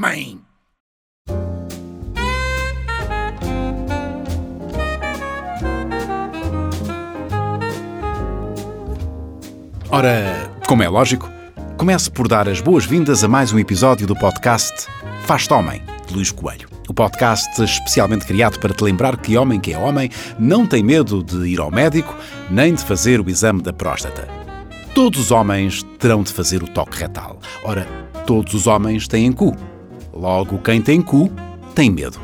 homem! Ora, como é lógico, comece por dar as boas-vindas a mais um episódio do podcast Faz-te Homem, de Luís Coelho. O podcast especialmente criado para te lembrar que homem que é homem não tem medo de ir ao médico nem de fazer o exame da próstata. Todos os homens terão de fazer o toque retal. Ora, todos os homens têm cu. Logo, quem tem cu tem medo.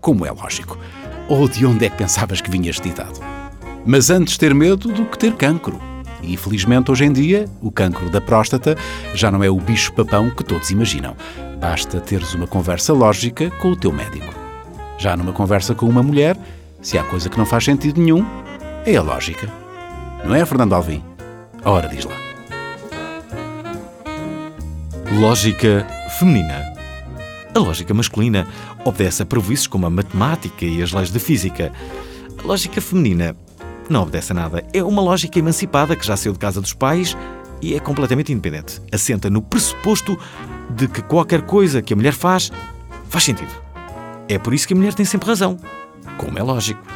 Como é lógico. Ou de onde é que pensavas que vinha este ditado? Mas antes ter medo do que ter cancro. E felizmente hoje em dia, o cancro da próstata já não é o bicho-papão que todos imaginam. Basta teres uma conversa lógica com o teu médico. Já numa conversa com uma mulher, se há coisa que não faz sentido nenhum, é a lógica. Não é, Fernando Alvim? Ora, diz lá. Lógica feminina. A lógica masculina obedece a prejuízos como a matemática e as leis da física. A lógica feminina não obedece a nada. É uma lógica emancipada que já saiu de casa dos pais e é completamente independente. Assenta no pressuposto de que qualquer coisa que a mulher faz faz sentido. É por isso que a mulher tem sempre razão, como é lógico.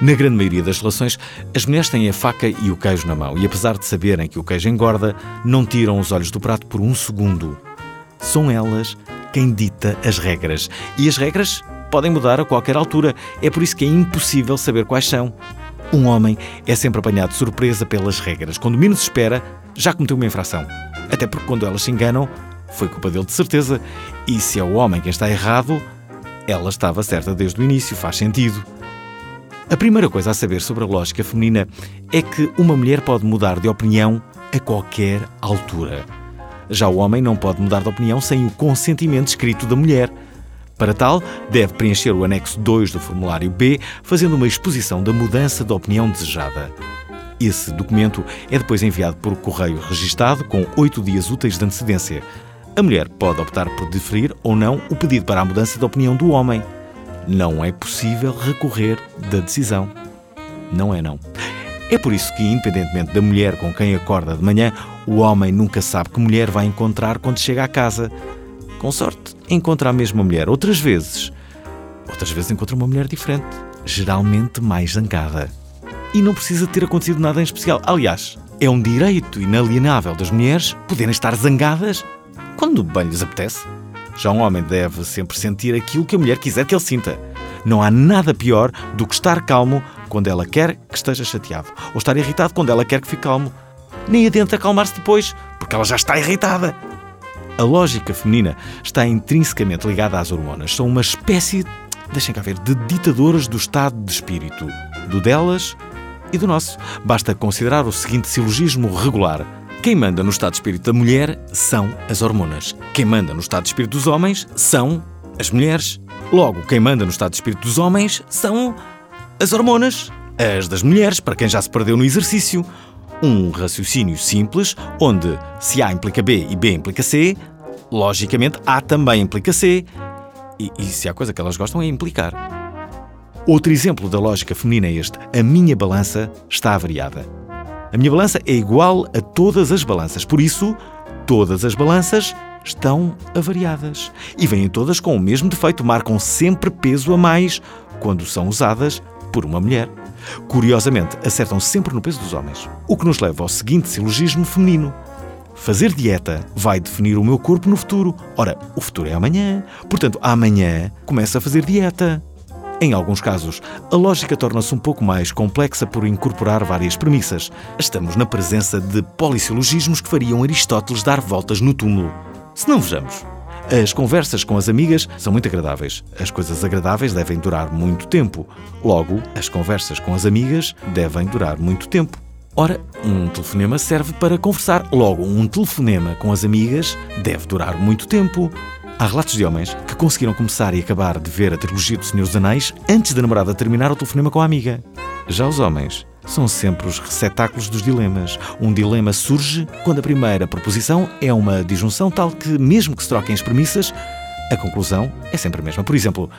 Na grande maioria das relações, as mulheres têm a faca e o queijo na mão e, apesar de saberem que o queijo engorda, não tiram os olhos do prato por um segundo. São elas quem dita as regras. E as regras podem mudar a qualquer altura. É por isso que é impossível saber quais são. Um homem é sempre apanhado de surpresa pelas regras. Quando menos espera, já cometeu uma infração. Até porque quando elas se enganam, foi culpa dele de certeza. E se é o homem quem está errado, ela estava certa desde o início, faz sentido. A primeira coisa a saber sobre a lógica feminina é que uma mulher pode mudar de opinião a qualquer altura. Já o homem não pode mudar de opinião sem o consentimento escrito da mulher. Para tal, deve preencher o anexo 2 do formulário B, fazendo uma exposição da mudança de opinião desejada. Esse documento é depois enviado por correio registado com oito dias úteis de antecedência. A mulher pode optar por deferir ou não o pedido para a mudança de opinião do homem. Não é possível recorrer da decisão. Não é não. É por isso que, independentemente da mulher com quem acorda de manhã, o homem nunca sabe que mulher vai encontrar quando chega à casa. Com sorte, encontra a mesma mulher. Outras vezes, outras vezes encontra uma mulher diferente, geralmente mais zangada. E não precisa ter acontecido nada em especial. Aliás, é um direito inalienável das mulheres poderem estar zangadas quando bem lhes apetece. Já um homem deve sempre sentir aquilo que a mulher quiser que ele sinta. Não há nada pior do que estar calmo quando ela quer que esteja chateado, ou estar irritado quando ela quer que fique calmo. Nem adianta acalmar-se depois, porque ela já está irritada. A lógica feminina está intrinsecamente ligada às hormonas. São uma espécie, deixem cá ver, de ditadoras do estado de espírito, do delas e do nosso. Basta considerar o seguinte silogismo regular. Quem manda no estado de espírito da mulher são as hormonas. Quem manda no estado de espírito dos homens são as mulheres. Logo, quem manda no estado de espírito dos homens são as hormonas. As das mulheres, para quem já se perdeu no exercício. Um raciocínio simples, onde se A implica B e B implica C, logicamente A também implica C, e, e se há coisa que elas gostam é implicar. Outro exemplo da lógica feminina é este: a minha balança está avariada. A minha balança é igual a todas as balanças, por isso, todas as balanças estão avariadas. E vêm todas com o mesmo defeito, marcam sempre peso a mais quando são usadas por uma mulher. Curiosamente, acertam sempre no peso dos homens. O que nos leva ao seguinte silogismo feminino. Fazer dieta vai definir o meu corpo no futuro. Ora, o futuro é amanhã. Portanto, amanhã começa a fazer dieta. Em alguns casos, a lógica torna-se um pouco mais complexa por incorporar várias premissas. Estamos na presença de polissilogismos que fariam Aristóteles dar voltas no túmulo. Se não vejamos, as conversas com as amigas são muito agradáveis. As coisas agradáveis devem durar muito tempo. Logo, as conversas com as amigas devem durar muito tempo. Ora, um telefonema serve para conversar. Logo, um telefonema com as amigas deve durar muito tempo. Há relatos de homens que conseguiram começar e acabar de ver a trilogia do Senhor dos Anéis antes da namorada terminar o telefonema com a amiga. Já os homens são sempre os receptáculos dos dilemas. Um dilema surge quando a primeira proposição é uma disjunção tal que, mesmo que se troquem as premissas, a conclusão é sempre a mesma. Por exemplo,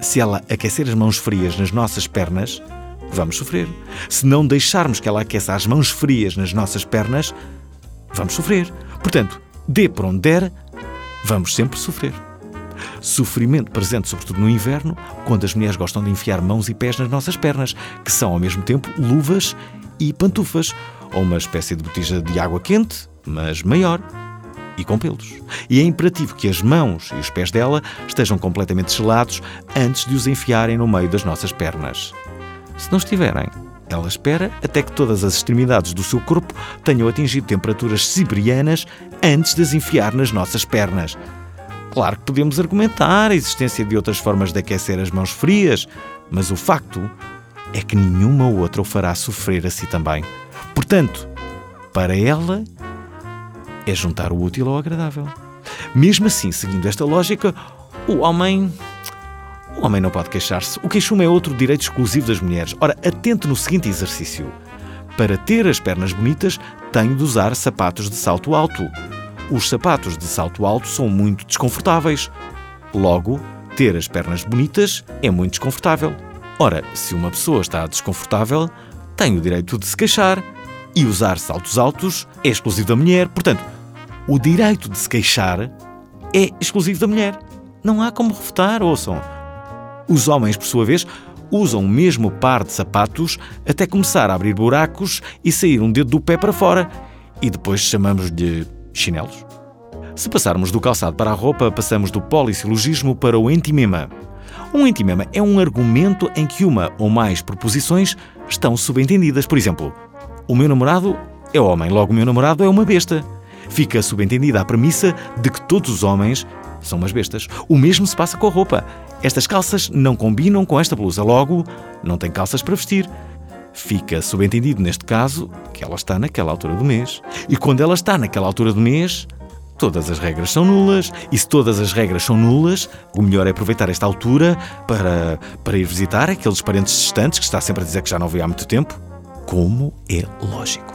se ela aquecer as mãos frias nas nossas pernas, vamos sofrer. Se não deixarmos que ela aqueça as mãos frias nas nossas pernas, vamos sofrer. Portanto, dê por onde der, vamos sempre sofrer. Sofrimento presente sobretudo no inverno, quando as mulheres gostam de enfiar mãos e pés nas nossas pernas, que são ao mesmo tempo luvas e pantufas, ou uma espécie de botija de água quente, mas maior e com pelos. E é imperativo que as mãos e os pés dela estejam completamente gelados antes de os enfiarem no meio das nossas pernas. Se não estiverem, ela espera até que todas as extremidades do seu corpo tenham atingido temperaturas siberianas antes de as enfiar nas nossas pernas. Claro que podemos argumentar a existência de outras formas de aquecer as mãos frias, mas o facto é que nenhuma outra o fará sofrer assim também. Portanto, para ela, é juntar o útil ao agradável. Mesmo assim, seguindo esta lógica, o homem. O homem não pode queixar-se. O queixume é outro direito exclusivo das mulheres. Ora, atente no seguinte exercício. Para ter as pernas bonitas, tenho de usar sapatos de salto alto. Os sapatos de salto alto são muito desconfortáveis. Logo, ter as pernas bonitas é muito desconfortável. Ora, se uma pessoa está desconfortável, tem o direito de se queixar. E usar saltos altos é exclusivo da mulher. Portanto, o direito de se queixar é exclusivo da mulher. Não há como refutar, ouçam. Os homens, por sua vez, usam o mesmo par de sapatos até começar a abrir buracos e sair um dedo do pé para fora. E depois chamamos-lhe chinelos. Se passarmos do calçado para a roupa, passamos do polissilogismo para o entimema. Um entimema é um argumento em que uma ou mais proposições estão subentendidas. Por exemplo, o meu namorado é homem, logo o meu namorado é uma besta. Fica subentendida a premissa de que todos os homens são umas bestas. O mesmo se passa com a roupa. Estas calças não combinam com esta blusa, logo, não tem calças para vestir. Fica subentendido, neste caso, que ela está naquela altura do mês. E quando ela está naquela altura do mês, todas as regras são nulas. E se todas as regras são nulas, o melhor é aproveitar esta altura para, para ir visitar aqueles parentes distantes que está sempre a dizer que já não vê há muito tempo. Como é lógico.